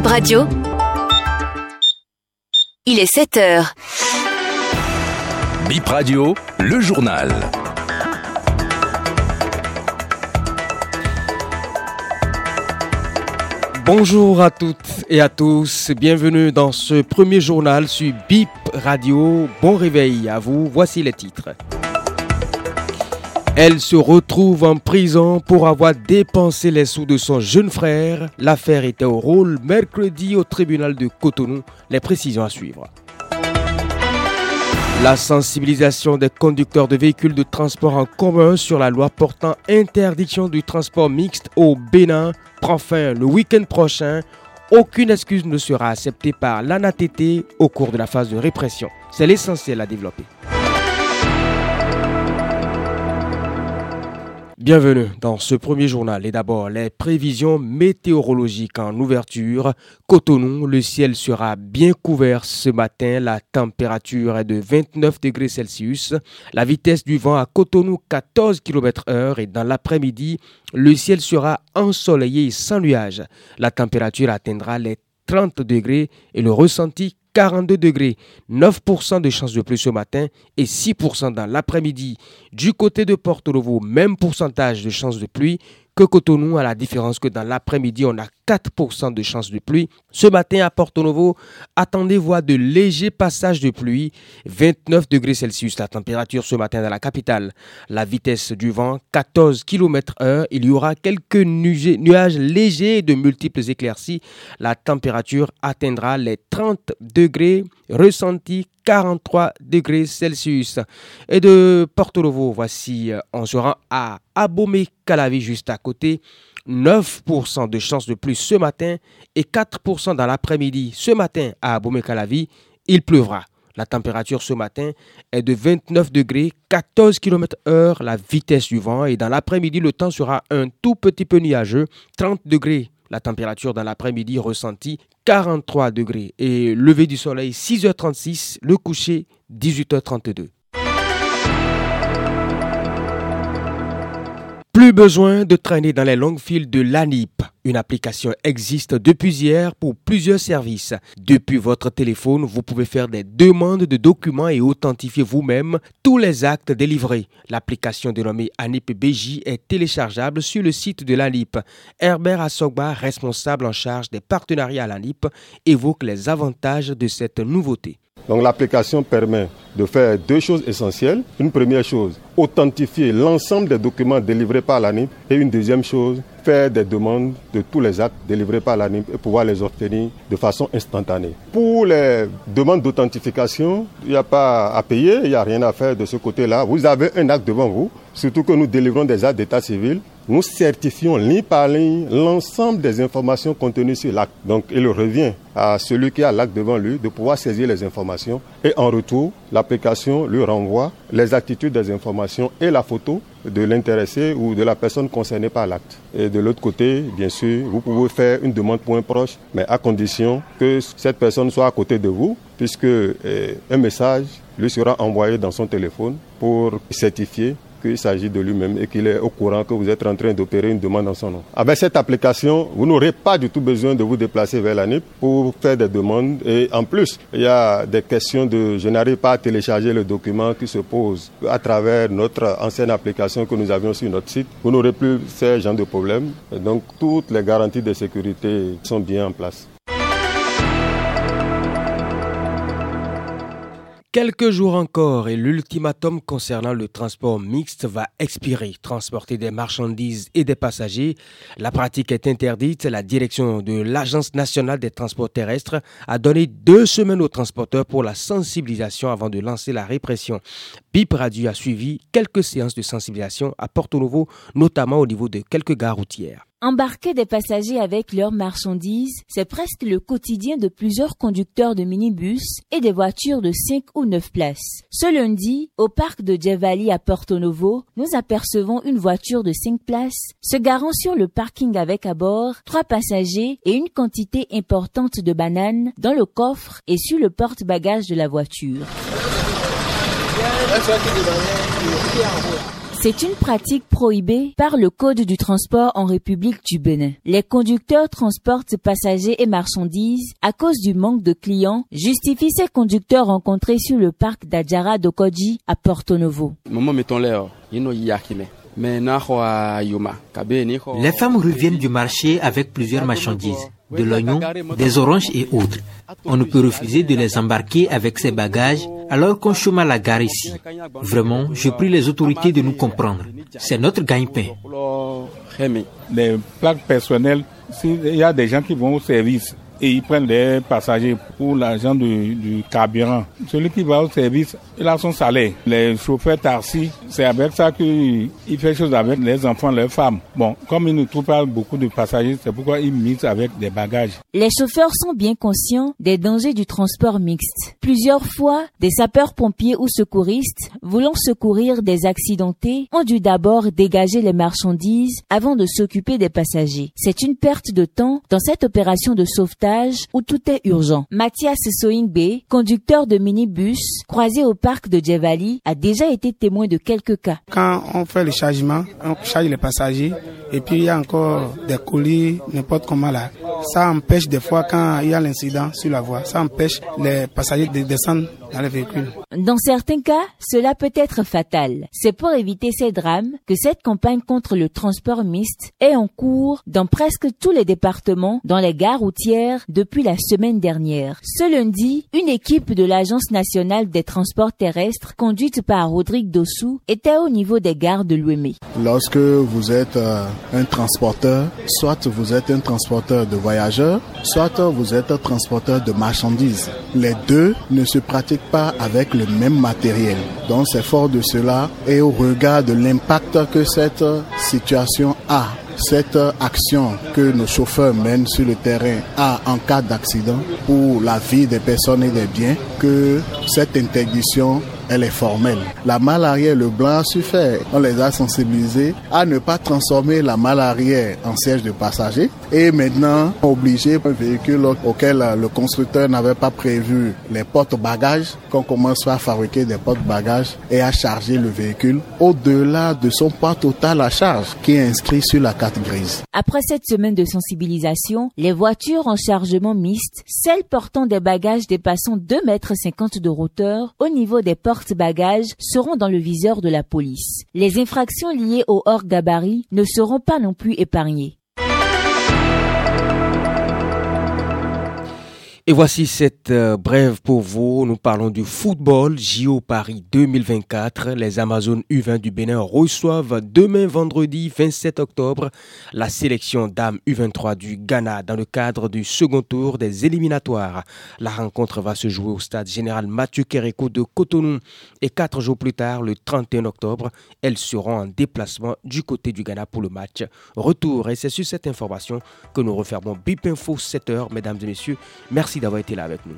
Bip Radio. Il est 7 heures. Bip Radio, le journal. Bonjour à toutes et à tous, bienvenue dans ce premier journal sur BIP Radio. Bon réveil à vous, voici les titres. Elle se retrouve en prison pour avoir dépensé les sous de son jeune frère. L'affaire était au rôle mercredi au tribunal de Cotonou. Les précisions à suivre. La sensibilisation des conducteurs de véhicules de transport en commun sur la loi portant interdiction du transport mixte au Bénin prend fin le week-end prochain. Aucune excuse ne sera acceptée par l'ANATT au cours de la phase de répression. C'est l'essentiel à développer. Bienvenue dans ce premier journal et d'abord les prévisions météorologiques en ouverture. Cotonou, le ciel sera bien couvert ce matin, la température est de 29 degrés Celsius, la vitesse du vent à Cotonou 14 km heure et dans l'après-midi, le ciel sera ensoleillé sans nuages. La température atteindra les 30 degrés et le ressenti 42 degrés, 9% de chance de pluie ce matin et 6% dans l'après-midi. Du côté de Porto Novo, même pourcentage de chance de pluie que Cotonou, à la différence que dans l'après-midi, on a 4% de chance de pluie. Ce matin à Porto Novo, attendez voir de légers passages de pluie, 29 degrés Celsius la température ce matin dans la capitale. La vitesse du vent, 14 km heure. Il y aura quelques nuages légers de multiples éclaircies. La température atteindra les 30 degrés ressentis 43 degrés Celsius. Et de Porto Novo, voici, euh, on se rend à Abomey-Calavi juste à côté. 9% de chance de pluie ce matin et 4% dans l'après-midi. Ce matin à Abomey-Calavi, il pleuvra. La température ce matin est de 29 degrés, 14 km heure la vitesse du vent et dans l'après-midi le temps sera un tout petit peu nuageux, 30 degrés la température dans l'après-midi ressentie 43 degrés et lever du soleil 6h36, le coucher 18h32. Plus besoin de traîner dans les longues files de l'ANIP. Une application existe depuis hier pour plusieurs services. Depuis votre téléphone, vous pouvez faire des demandes de documents et authentifier vous-même tous les actes délivrés. L'application dénommée ANIP BJ est téléchargeable sur le site de l'ANIP. Herbert Assogba, responsable en charge des partenariats à l'ANIP, évoque les avantages de cette nouveauté. Donc l'application permet de faire deux choses essentielles. Une première chose, authentifier l'ensemble des documents délivrés par l'ANIP. Et une deuxième chose, faire des demandes de tous les actes délivrés par l'ANIP et pouvoir les obtenir de façon instantanée. Pour les demandes d'authentification, il n'y a pas à payer, il n'y a rien à faire de ce côté-là. Vous avez un acte devant vous, surtout que nous délivrons des actes d'état civil nous certifions ligne par ligne l'ensemble des informations contenues sur l'acte. Donc il revient à celui qui a l'acte devant lui de pouvoir saisir les informations et en retour, l'application lui renvoie les attitudes des informations et la photo de l'intéressé ou de la personne concernée par l'acte. Et de l'autre côté, bien sûr, vous pouvez faire une demande pour un proche, mais à condition que cette personne soit à côté de vous, puisque eh, un message lui sera envoyé dans son téléphone pour certifier qu'il s'agit de lui-même et qu'il est au courant que vous êtes en train d'opérer une demande en son nom. Avec cette application, vous n'aurez pas du tout besoin de vous déplacer vers la NIP pour faire des demandes. Et en plus, il y a des questions de je n'arrive pas à télécharger le document qui se posent à travers notre ancienne application que nous avions sur notre site. Vous n'aurez plus ces genre de problèmes. donc, toutes les garanties de sécurité sont bien en place. Quelques jours encore et l'ultimatum concernant le transport mixte va expirer. Transporter des marchandises et des passagers, la pratique est interdite. La direction de l'Agence nationale des transports terrestres a donné deux semaines aux transporteurs pour la sensibilisation avant de lancer la répression. BIP Radio a suivi quelques séances de sensibilisation à Porto Novo, notamment au niveau de quelques gares routières. Embarquer des passagers avec leurs marchandises, c'est presque le quotidien de plusieurs conducteurs de minibus et des voitures de 5 ou 9 places. Ce lundi, au parc de Djevali à Porto Novo, nous apercevons une voiture de 5 places se garant sur le parking avec à bord trois passagers et une quantité importante de bananes dans le coffre et sur le porte-bagages de la voiture. C'est une pratique prohibée par le Code du transport en République du Bénin. Les conducteurs transportent passagers et marchandises à cause du manque de clients, justifient ces conducteurs rencontrés sur le parc d'Adjara d'Okoji à Porto Novo. Les femmes reviennent du marché avec plusieurs marchandises, de l'oignon, des oranges et autres. On ne peut refuser de les embarquer avec ces bagages alors qu'on chôme à la gare ici. Vraiment, je prie les autorités de nous comprendre. C'est notre gagne-pain. Les plaques personnelles, s'il y a des gens qui vont au service, et ils prennent des passagers pour l'argent du, du, carburant. Celui qui va au service, il a son salaire. Les chauffeurs taxis, c'est avec ça qu'il fait chose avec les enfants, les femmes. Bon, comme il ne trouve pas beaucoup de passagers, c'est pourquoi il mise avec des bagages. Les chauffeurs sont bien conscients des dangers du transport mixte. Plusieurs fois, des sapeurs-pompiers ou secouristes, voulant secourir des accidentés, ont dû d'abord dégager les marchandises avant de s'occuper des passagers. C'est une perte de temps dans cette opération de sauvetage où tout est urgent. Mathias Soingbe, conducteur de minibus croisé au parc de Djevali, a déjà été témoin de quelques cas. Quand on fait le chargement, on charge les passagers et puis il y a encore des colis, n'importe comment là. Ça empêche des fois quand il y a l'incident sur la voie, ça empêche les passagers de descendre dans les véhicules. Dans certains cas, cela peut être fatal. C'est pour éviter ces drames que cette campagne contre le transport mixte est en cours dans presque tous les départements, dans les gares routières depuis la semaine dernière. Ce lundi, une équipe de l'Agence nationale des transports terrestres, conduite par Rodrigue Dossou, était au niveau des gares de l'Ouémé. Lorsque vous êtes euh, un transporteur, soit vous êtes un transporteur de voyageurs, soit vous êtes un transporteur de marchandises. Les deux ne se pratiquent pas avec le même matériel. Donc c'est fort de cela et au regard de l'impact que cette situation a cette action que nos chauffeurs mènent sur le terrain a en cas d'accident pour la vie des personnes et des biens que cette interdiction elle est formelle. La malle arrière, le blanc a su faire. On les a sensibilisés à ne pas transformer la malle arrière en siège de passager. Et maintenant, obligé un véhicule auquel le constructeur n'avait pas prévu les portes-bagages, qu'on commence à fabriquer des portes-bagages et à charger le véhicule au-delà de son poids total à charge qui est inscrit sur la carte grise. Après cette semaine de sensibilisation, les voitures en chargement mixte, celles portant des bagages dépassant 2,50 mètres de hauteur au niveau des portes bagages seront dans le viseur de la police. Les infractions liées au hors-gabarit ne seront pas non plus épargnées. Et voici cette euh, brève pour vous. Nous parlons du football JO Paris 2024. Les Amazones U20 du Bénin reçoivent demain vendredi 27 octobre la sélection dames U23 du Ghana dans le cadre du second tour des éliminatoires. La rencontre va se jouer au stade général Mathieu Kéréko de Cotonou et quatre jours plus tard, le 31 octobre, elles seront en déplacement du côté du Ghana pour le match retour. Et c'est sur cette information que nous refermons BIP Info 7h, mesdames et messieurs. Merci d'avoir été là avec nous.